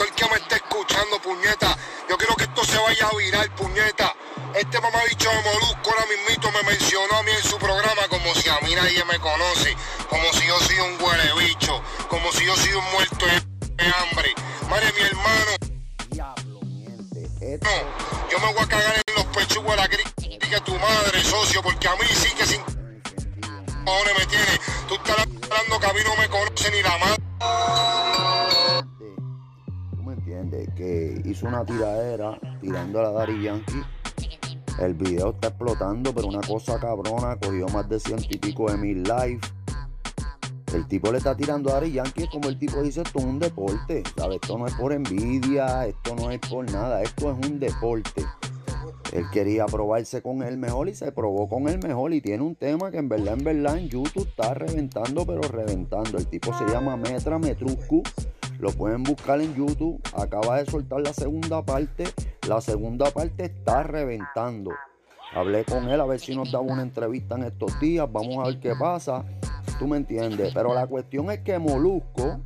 todo el que me esté escuchando, puñeta. Yo quiero que esto se vaya a virar, puñeta. Este mamabicho de Molusco ahora mismito me mencionó a mí en su programa como si a mí nadie me conoce, como si yo soy un huele bicho, como si yo soy un muerto de hambre. Madre, mi hermano. Diablo, miente. No, yo me voy a cagar en los pechugos de la crítica tu madre, socio, porque a mí sí que sin cojones me tiene. Tú estás hablando que a mí no me conoce ni la madre. Que hizo una tiradera tirando a la Dari Yankee. El video está explotando, pero una cosa cabrona, cogió más de ciento y pico de mil likes. El tipo le está tirando a Dari Yankee, como el tipo dice, esto es un deporte, ¿sabes? Esto no es por envidia, esto no es por nada, esto es un deporte. Él quería probarse con el mejor y se probó con el mejor y tiene un tema que en verdad, en verdad, en YouTube está reventando, pero reventando. El tipo se llama Metra Metruscu, lo pueden buscar en YouTube, acaba de soltar la segunda parte, la segunda parte está reventando. Hablé con él a ver si nos da una entrevista en estos días, vamos a ver qué pasa, tú me entiendes. Pero la cuestión es que Molusco,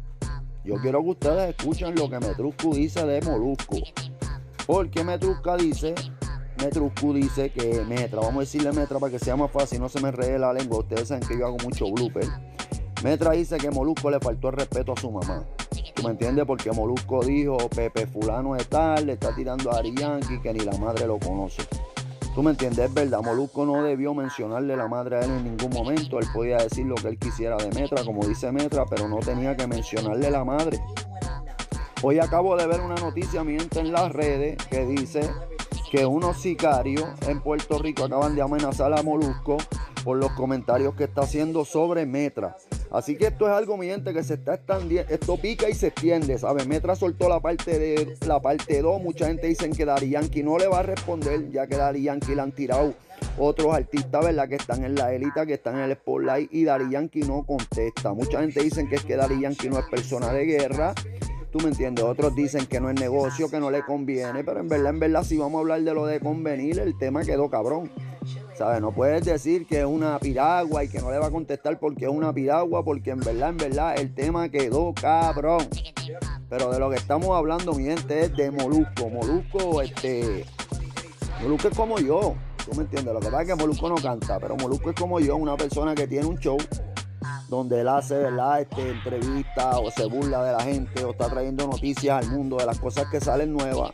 yo quiero que ustedes escuchen lo que Metruscu dice de Molusco. Porque Metrusca dice, Metruscu dice que Metra, vamos a decirle Metra para que sea más fácil, no se me ree la lengua, ustedes saben que yo hago mucho blooper. Metra dice que Molusco le faltó el respeto a su mamá. ¿Tú me entiendes? Porque Molusco dijo, Pepe fulano de tal, le está tirando a Ari que ni la madre lo conoce. ¿Tú me entiendes? Es verdad, Molusco no debió mencionarle la madre a él en ningún momento. Él podía decir lo que él quisiera de Metra, como dice Metra, pero no tenía que mencionarle la madre. Hoy acabo de ver una noticia, mi gente, en las redes que dice que unos sicarios en Puerto Rico acaban de amenazar a Molusco por los comentarios que está haciendo sobre Metra. Así que esto es algo, mi gente, que se está extendiendo. Esto pica y se extiende, ¿sabes? Metra soltó la parte de la parte 2. Mucha gente dice que Dari Yankee no le va a responder, ya que Dari Yankee le han tirado otros artistas, ¿verdad? Que están en la élite, que están en el spotlight y Dari Yankee no contesta. Mucha gente dice que es que Dari Yankee no es persona de guerra. Tú me entiendes, otros dicen que no es negocio, que no le conviene, pero en verdad, en verdad, si vamos a hablar de lo de convenir, el tema quedó cabrón. ¿Sabes? No puedes decir que es una piragua y que no le va a contestar porque es una piragua, porque en verdad, en verdad, el tema quedó cabrón. Pero de lo que estamos hablando, mi gente, es de Molusco. Molusco, este. Molusco es como yo. ¿Tú me entiendes? Lo que pasa es que Molusco no canta, pero Molusco es como yo, una persona que tiene un show donde él hace, ¿verdad? Este, entrevistas o se burla de la gente o está trayendo noticias al mundo de las cosas que salen nuevas.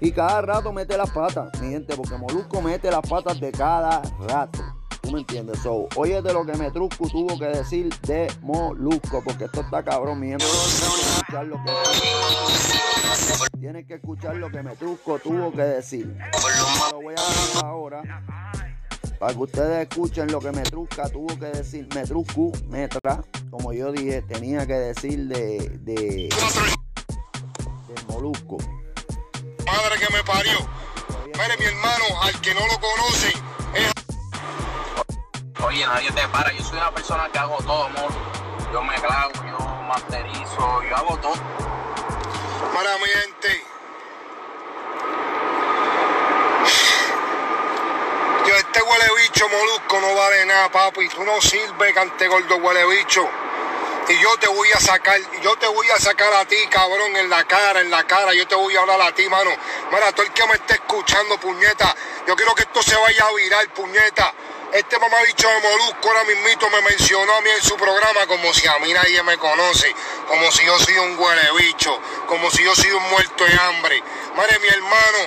Y cada rato mete las patas, mi gente, porque Molusco mete las patas de cada rato. ¿Tú me entiendes? So, oye de lo que Metrusco tuvo que decir de Molusco, porque esto está cabrón, mi gente. Tienes que escuchar lo que Metrusco tuvo que decir. Lo voy a dejar ahora para que ustedes escuchen lo que Metrusca tuvo que decir. Metruscu, Metra, como yo dije, tenía que decir de, de, de Molusco. Madre que me parió. Mire, mi hermano, al que no lo conoce, es Oye, nadie te para. Yo soy una persona que hago todo, amor. Yo me clavo, yo masterizo, yo hago todo. para mi gente. Yo, este huele bicho molusco no vale nada, papi. Tú no sirves, cante gordo huele bicho. Y yo te voy a sacar, yo te voy a sacar a ti, cabrón, en la cara, en la cara. Yo te voy a hablar a ti, mano. Mira, todo el que me esté escuchando, puñeta. Yo quiero que esto se vaya a virar, puñeta. Este mamabicho de Molusco ahora mismito me mencionó a mí en su programa como si a mí nadie me conoce, como si yo soy un huele bicho, como si yo soy un muerto de hambre. Madre, mi hermano,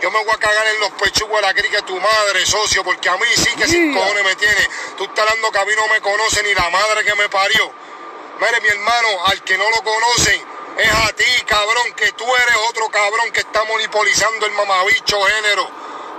yo me voy a cagar en los pechugos de la crica tu madre, socio, porque a mí sí que sin cojones me tiene. Tú estás hablando que a mí no me conoce ni la madre que me parió. Mire, mi hermano, al que no lo conoce, es a ti, cabrón, que tú eres otro cabrón que está monopolizando el mamabicho género.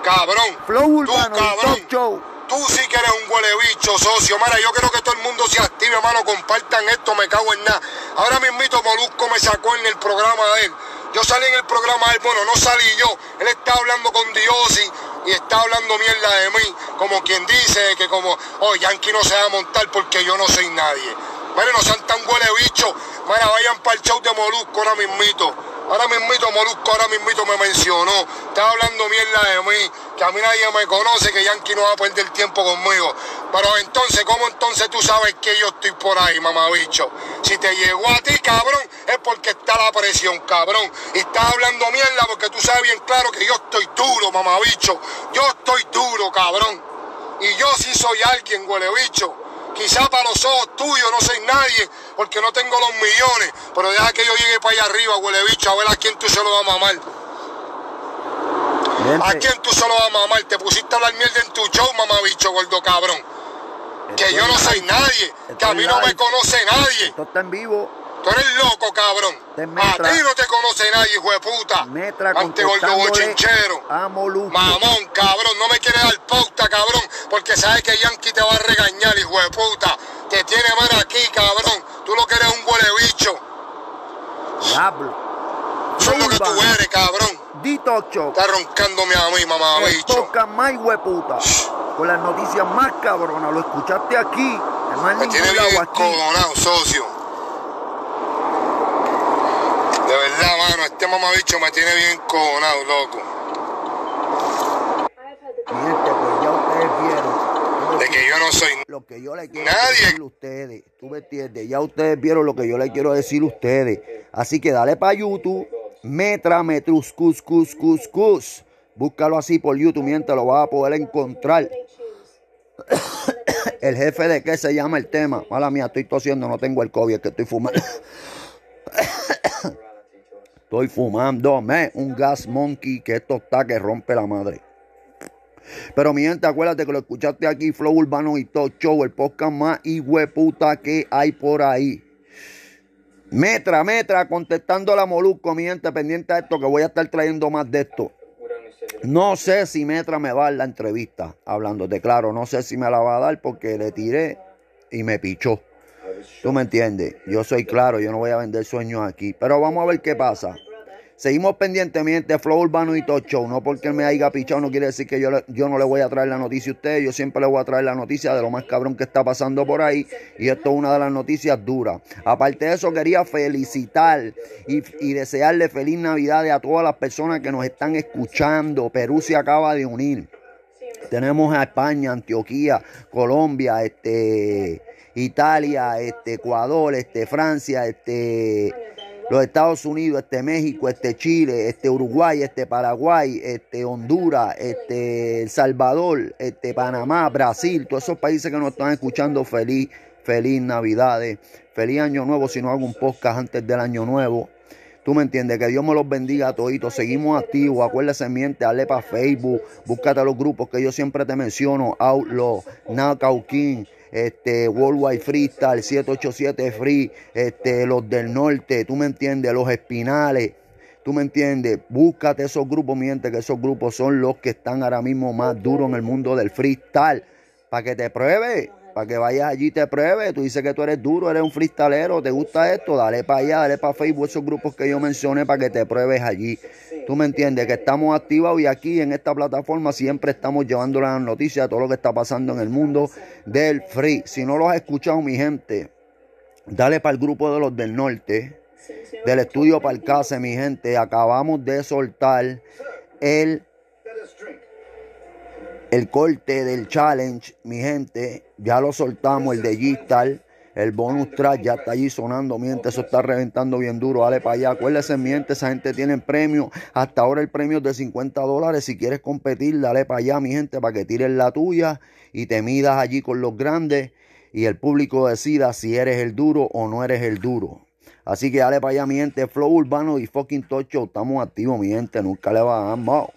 Cabrón. Flow tú, Urbano, el cabrón. Show. Tú sí que eres un huele bicho, socio. Mira, yo quiero que todo el mundo se active, hermano. Compartan esto, me cago en nada. Ahora mismito Molusco me sacó en el programa de él. Yo salí en el programa de él, bueno, no salí yo. Él está hablando con Diosi y está hablando mierda de mí. Como quien dice que como, oh, Yankee no se va a montar porque yo no soy nadie. Mire, no sean tan huele bicho. Mira, vayan para el show de Molusco ahora mismito. Ahora mismito, Molusco ahora mismito me mencionó. Estaba hablando mierda de mí, que a mí nadie me conoce, que Yankee no va a perder tiempo conmigo. Pero entonces, ¿cómo entonces tú sabes que yo estoy por ahí, mamabicho? Si te llegó a ti, cabrón, es porque está la presión, cabrón. Y estás hablando mierda porque tú sabes bien claro que yo estoy duro, mamabicho. Yo estoy duro, cabrón. Y yo sí soy alguien, huele bicho. Quizá para los ojos tuyos no soy nadie, porque no tengo los millones. Pero deja que yo llegue para allá arriba, huele bicho, a ver a quién tú se lo vas a mamar. ¿A quién tú se lo vas a mamar? Te pusiste a hablar mierda en tu show, mamabicho, gordo cabrón. Que yo no soy nadie, que a mí no me conoce nadie. Esto está en vivo. Tú eres loco, cabrón. A ti no te conoce nadie, hijo de puta. Metra Ante bochinchero. Mamón, cabrón. No me quieres dar pauta, cabrón. Porque sabes que Yankee te va a regañar, hijo de puta. Te tiene mano aquí, cabrón. Tú lo que eres un huele bicho. Diablo. Eso es lo que tú eres, cabrón. Dito Show. Está roncándome a mí, mamá bicho. Toca más hueputa. Con las noticias más cabronas. Lo escuchaste aquí. Me tiene bien socio. Verdad, mano, este mamabicho me tiene bien cojonado, loco. Miente, pues ya ustedes vieron. De que yo no soy lo que yo le quiero decir a ustedes. Tú me entiendes, ya ustedes vieron lo que yo le quiero decir a ustedes. Así que dale para YouTube, Metra Metrus Cus Cus Cus Cus. Búscalo así por YouTube, mientras lo vas a poder encontrar. el jefe de qué se llama el tema. Mala mía, estoy tosiendo, no tengo el COVID, es que estoy fumando. Estoy fumándome un gas monkey que esto está que rompe la madre. Pero mi gente, acuérdate que lo escuchaste aquí, Flow Urbano y Talk Show, el podcast más puta que hay por ahí. Metra, metra, contestando a la Molusco, mi gente, pendiente de esto, que voy a estar trayendo más de esto. No sé si Metra me va a dar la entrevista, hablándote claro, no sé si me la va a dar porque le tiré y me pichó. Tú me entiendes. Yo soy claro, yo no voy a vender sueños aquí. Pero vamos a ver qué pasa. Seguimos pendientemente Flow Urbano y Talk Show. No porque me haya pichado, no quiere decir que yo, yo no le voy a traer la noticia a ustedes. Yo siempre le voy a traer la noticia de lo más cabrón que está pasando por ahí. Y esto es una de las noticias duras. Aparte de eso, quería felicitar y, y desearle feliz Navidad a todas las personas que nos están escuchando. Perú se acaba de unir. Tenemos a España, Antioquía, Colombia, este Italia, este, Ecuador, este, Francia, este, los Estados Unidos, este, México, este, Chile, este, Uruguay, este, Paraguay, este, Honduras, este, El Salvador, este, Panamá, Brasil, todos esos países que nos están escuchando, feliz, feliz Navidades, feliz Año Nuevo, si no hago un podcast antes del Año Nuevo. Tú me entiendes, que Dios me los bendiga a toditos. Seguimos activos, acuérdese, miente, dale para Facebook, búscate los grupos que yo siempre te menciono, Outlaw, Knockout King, este, Worldwide Freestyle, 787 Free, este, los del norte, tú me entiendes, los espinales. Tú me entiendes, búscate esos grupos, miente que esos grupos son los que están ahora mismo más duros en el mundo del freestyle. Para que te pruebe, para que vayas allí y te pruebe. Tú dices que tú eres duro, eres un freestalero, te gusta esto, dale para allá, dale para Facebook, esos grupos que yo mencioné para que te pruebes allí. Tú me entiendes, que estamos activados y aquí en esta plataforma siempre estamos llevando las noticias de todo lo que está pasando en el mundo del free. Si no lo has escuchado, mi gente, dale para el grupo de los del norte, del estudio para el case, mi gente. Acabamos de soltar el el corte del challenge, mi gente, ya lo soltamos, el de g el bonus track ya está allí sonando, miente, eso está reventando bien duro, dale para allá, acuérdese, miente, esa gente tiene premio, hasta ahora el premio es de 50 dólares, si quieres competir, dale para allá, mi gente, para que tires la tuya y te midas allí con los grandes y el público decida si eres el duro o no eres el duro. Así que dale para allá, mi gente, Flow Urbano y fucking Tocho, estamos activos, mi gente, nunca le bajamos.